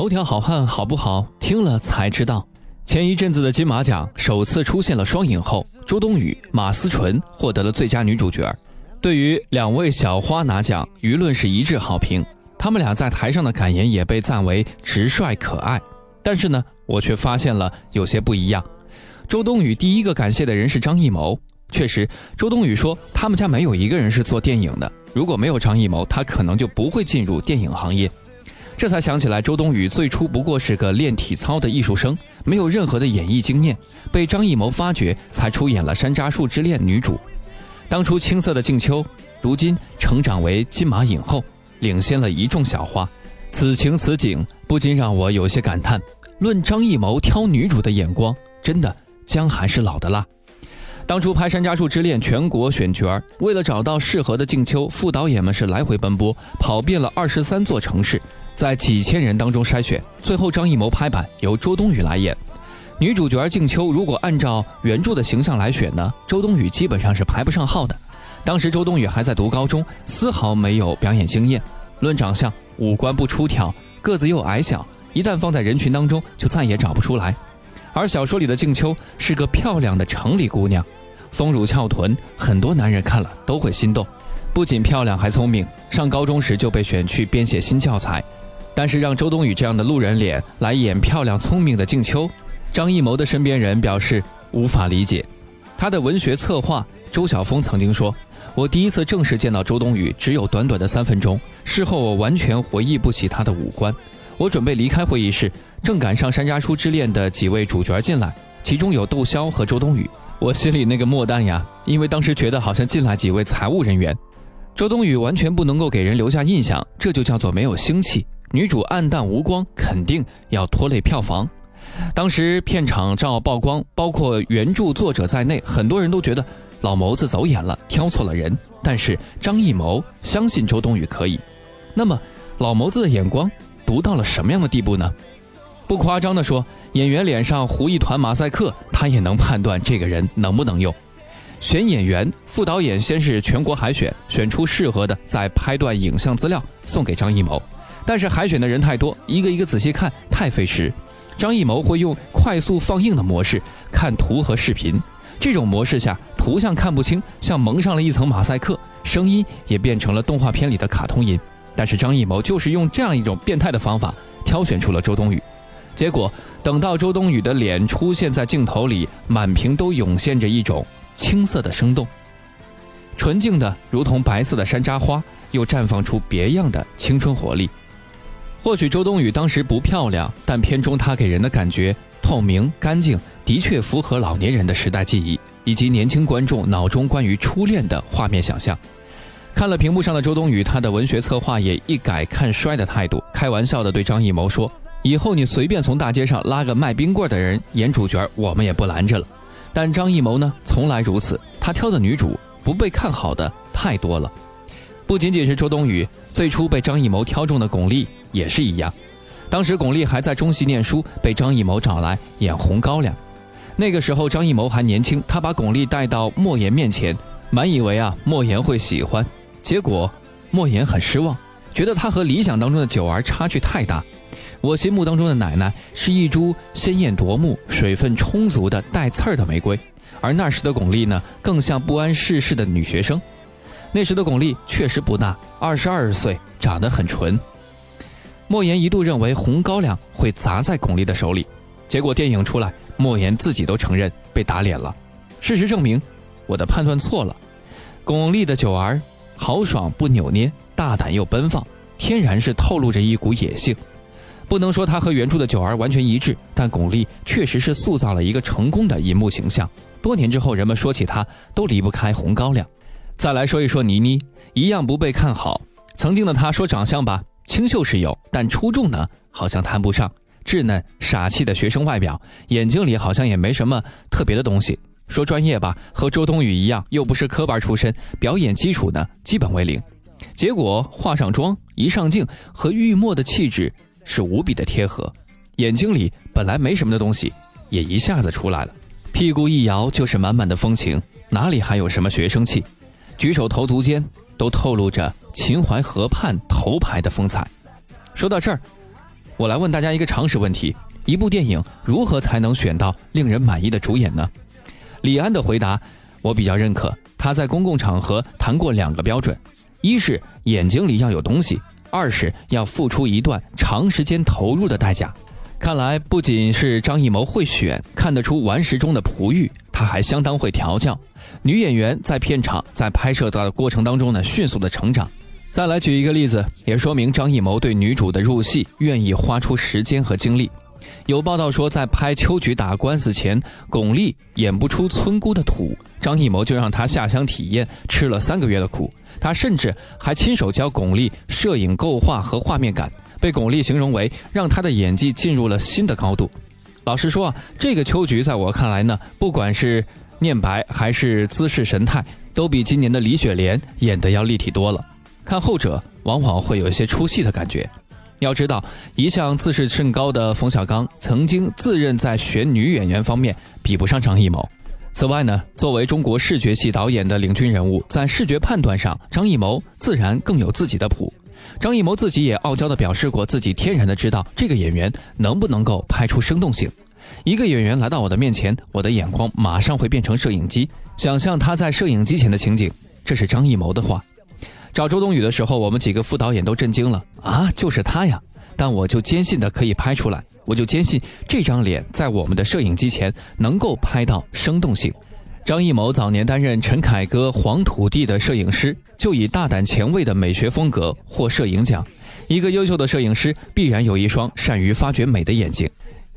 头条好汉好不好？听了才知道。前一阵子的金马奖首次出现了双影后，周冬雨、马思纯获得了最佳女主角。对于两位小花拿奖，舆论是一致好评。他们俩在台上的感言也被赞为直率可爱。但是呢，我却发现了有些不一样。周冬雨第一个感谢的人是张艺谋。确实，周冬雨说他们家没有一个人是做电影的。如果没有张艺谋，他可能就不会进入电影行业。这才想起来，周冬雨最初不过是个练体操的艺术生，没有任何的演艺经验，被张艺谋发掘，才出演了《山楂树之恋》女主。当初青涩的静秋，如今成长为金马影后，领先了一众小花。此情此景，不禁让我有些感叹：论张艺谋挑女主的眼光，真的姜还是老的辣。当初拍《山楂树之恋》，全国选角，为了找到适合的静秋，副导演们是来回奔波，跑遍了二十三座城市。在几千人当中筛选，最后张艺谋拍板由周冬雨来演女主角静秋。如果按照原著的形象来选呢，周冬雨基本上是排不上号的。当时周冬雨还在读高中，丝毫没有表演经验。论长相，五官不出挑，个子又矮小，一旦放在人群当中，就再也找不出来。而小说里的静秋是个漂亮的城里姑娘，丰乳翘臀，很多男人看了都会心动。不仅漂亮，还聪明。上高中时就被选去编写新教材。但是让周冬雨这样的路人脸来演漂亮聪明的静秋，张艺谋的身边人表示无法理解。他的文学策划周晓峰曾经说：“我第一次正式见到周冬雨只有短短的三分钟，事后我完全回忆不起她的五官。我准备离开会议室，正赶上《山楂树之恋》的几位主角进来，其中有窦骁和周冬雨。我心里那个莫丹呀，因为当时觉得好像进来几位财务人员。周冬雨完全不能够给人留下印象，这就叫做没有腥气。”女主暗淡无光，肯定要拖累票房。当时片场照曝光，包括原著作者在内，很多人都觉得老谋子走眼了，挑错了人。但是张艺谋相信周冬雨可以。那么老谋子的眼光读到了什么样的地步呢？不夸张地说，演员脸上糊一团马赛克，他也能判断这个人能不能用。选演员，副导演先是全国海选，选出适合的，再拍段影像资料送给张艺谋。但是海选的人太多，一个一个仔细看太费时。张艺谋会用快速放映的模式看图和视频，这种模式下图像看不清，像蒙上了一层马赛克，声音也变成了动画片里的卡通音。但是张艺谋就是用这样一种变态的方法挑选出了周冬雨。结果等到周冬雨的脸出现在镜头里，满屏都涌现着一种青涩的生动，纯净的如同白色的山楂花，又绽放出别样的青春活力。或许周冬雨当时不漂亮，但片中她给人的感觉透明干净，的确符合老年人的时代记忆，以及年轻观众脑中关于初恋的画面想象。看了屏幕上的周冬雨，她的文学策划也一改看衰的态度，开玩笑的对张艺谋说：“以后你随便从大街上拉个卖冰棍的人演主角，我们也不拦着了。”但张艺谋呢，从来如此，他挑的女主不被看好的太多了。不仅仅是周冬雨，最初被张艺谋挑中的巩俐也是一样。当时巩俐还在中戏念书，被张艺谋找来演红高粱。那个时候张艺谋还年轻，他把巩俐带到莫言面前，满以为啊莫言会喜欢。结果莫言很失望，觉得他和理想当中的九儿差距太大。我心目当中的奶奶是一株鲜艳夺目、水分充足的带刺儿的玫瑰，而那时的巩俐呢，更像不谙世事的女学生。那时的巩俐确实不大，二十二岁，长得很纯。莫言一度认为红高粱会砸在巩俐的手里，结果电影出来，莫言自己都承认被打脸了。事实证明，我的判断错了。巩俐的九儿豪爽不扭捏，大胆又奔放，天然是透露着一股野性。不能说她和原著的九儿完全一致，但巩俐确实是塑造了一个成功的银幕形象。多年之后，人们说起她，都离不开红高粱。再来说一说倪妮，一样不被看好。曾经的她说长相吧，清秀是有，但出众呢，好像谈不上。稚嫩傻气的学生外表，眼睛里好像也没什么特别的东西。说专业吧，和周冬雨一样，又不是科班出身，表演基础呢基本为零。结果化上妆，一上镜，和玉墨的气质是无比的贴合。眼睛里本来没什么的东西，也一下子出来了。屁股一摇就是满满的风情，哪里还有什么学生气？举手投足间都透露着秦淮河畔头牌的风采。说到这儿，我来问大家一个常识问题：一部电影如何才能选到令人满意的主演呢？李安的回答我比较认可，他在公共场合谈过两个标准：一是眼睛里要有东西，二是要付出一段长时间投入的代价。看来不仅是张艺谋会选，看得出顽石中的璞玉，他还相当会调教女演员，在片场在拍摄的过程当中呢，迅速的成长。再来举一个例子，也说明张艺谋对女主的入戏愿意花出时间和精力。有报道说，在拍《秋菊打官司》前，巩俐演不出村姑的土，张艺谋就让她下乡体验，吃了三个月的苦。他甚至还亲手教巩俐摄影构画和画面感，被巩俐形容为让她的演技进入了新的高度。老实说啊，这个秋菊在我看来呢，不管是念白还是姿势神态，都比今年的李雪莲演得要立体多了。看后者，往往会有一些出戏的感觉。要知道，一向自视甚高的冯小刚，曾经自认在选女演员方面比不上张艺谋。此外呢，作为中国视觉系导演的领军人物，在视觉判断上，张艺谋自然更有自己的谱。张艺谋自己也傲娇地表示过，自己天然的知道这个演员能不能够拍出生动性。一个演员来到我的面前，我的眼光马上会变成摄影机，想象他在摄影机前的情景。这是张艺谋的话。找周冬雨的时候，我们几个副导演都震惊了啊！就是他呀！但我就坚信的可以拍出来，我就坚信这张脸在我们的摄影机前能够拍到生动性。张艺谋早年担任陈凯歌《黄土地》的摄影师，就以大胆前卫的美学风格获摄影奖。一个优秀的摄影师必然有一双善于发掘美的眼睛。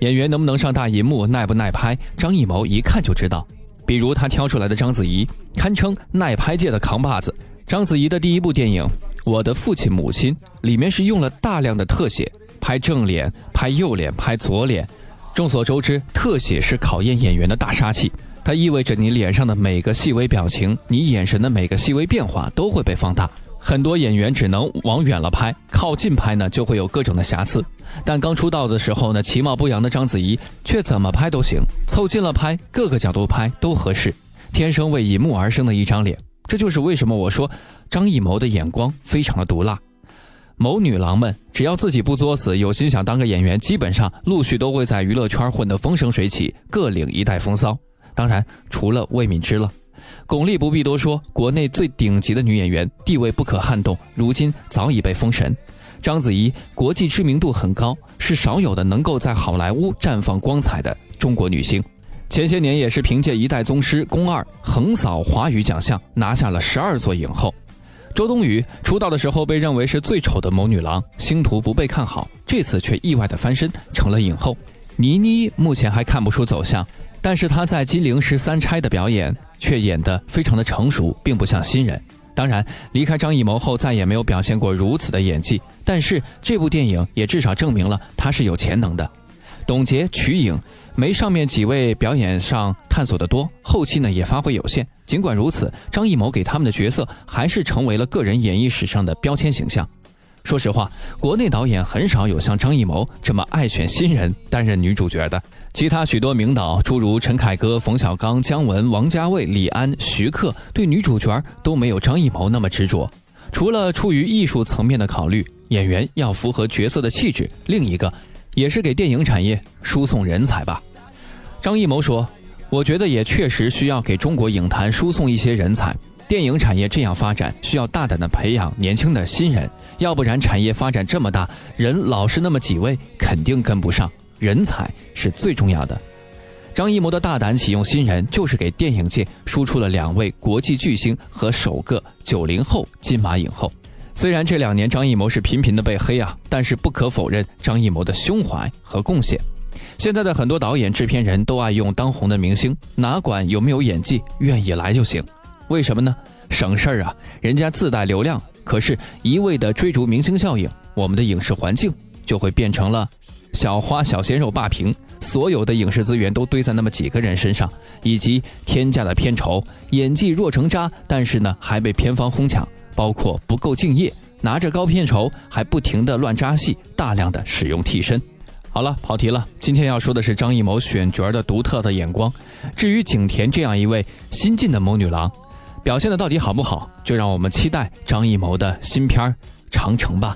演员能不能上大银幕，耐不耐拍，张艺谋一看就知道。比如他挑出来的章子怡，堪称耐拍界的扛把子。章子怡的第一部电影《我的父亲母亲》里面是用了大量的特写，拍正脸、拍右脸、拍左脸。众所周知，特写是考验演员的大杀器，它意味着你脸上的每个细微表情，你眼神的每个细微变化都会被放大。很多演员只能往远了拍，靠近拍呢就会有各种的瑕疵。但刚出道的时候呢，其貌不扬的章子怡却怎么拍都行，凑近了拍，各个角度拍都合适，天生为银幕而生的一张脸。这就是为什么我说张艺谋的眼光非常的毒辣。某女郎们只要自己不作死，有心想当个演员，基本上陆续都会在娱乐圈混得风生水起，各领一代风骚。当然，除了魏敏芝了，巩俐不必多说，国内最顶级的女演员，地位不可撼动，如今早已被封神。章子怡国际知名度很高，是少有的能够在好莱坞绽放光彩的中国女星。前些年也是凭借《一代宗师》宫二横扫华语奖项，拿下了十二座影后。周冬雨出道的时候被认为是最丑的某女郎，星途不被看好，这次却意外的翻身成了影后。倪妮目前还看不出走向，但是他在《金陵十三钗》的表演却演得非常的成熟，并不像新人。当然，离开张艺谋后再也没有表现过如此的演技，但是这部电影也至少证明了他是有潜能的。董洁、瞿颖。没上面几位表演上探索的多，后期呢也发挥有限。尽管如此，张艺谋给他们的角色还是成为了个人演艺史上的标签形象。说实话，国内导演很少有像张艺谋这么爱选新人担任女主角的。其他许多名导，诸如陈凯歌、冯小刚、姜文、王家卫、李安、徐克，对女主角都没有张艺谋那么执着。除了出于艺术层面的考虑，演员要符合角色的气质，另一个。也是给电影产业输送人才吧。张艺谋说：“我觉得也确实需要给中国影坛输送一些人才。电影产业这样发展，需要大胆的培养年轻的新人，要不然产业发展这么大，人老是那么几位，肯定跟不上。人才是最重要的。”张艺谋的大胆启用新人，就是给电影界输出了两位国际巨星和首个九零后金马影后。虽然这两年张艺谋是频频的被黑啊，但是不可否认张艺谋的胸怀和贡献。现在的很多导演、制片人都爱用当红的明星，哪管有没有演技，愿意来就行。为什么呢？省事儿啊，人家自带流量。可是，一味的追逐明星效应，我们的影视环境就会变成了小花小鲜肉霸屏，所有的影视资源都堆在那么几个人身上，以及天价的片酬，演技弱成渣，但是呢还被片方哄抢。包括不够敬业，拿着高片酬还不停的乱扎戏，大量的使用替身。好了，跑题了。今天要说的是张艺谋选角的独特的眼光。至于景甜这样一位新晋的谋女郎，表现的到底好不好，就让我们期待张艺谋的新片《长城》吧。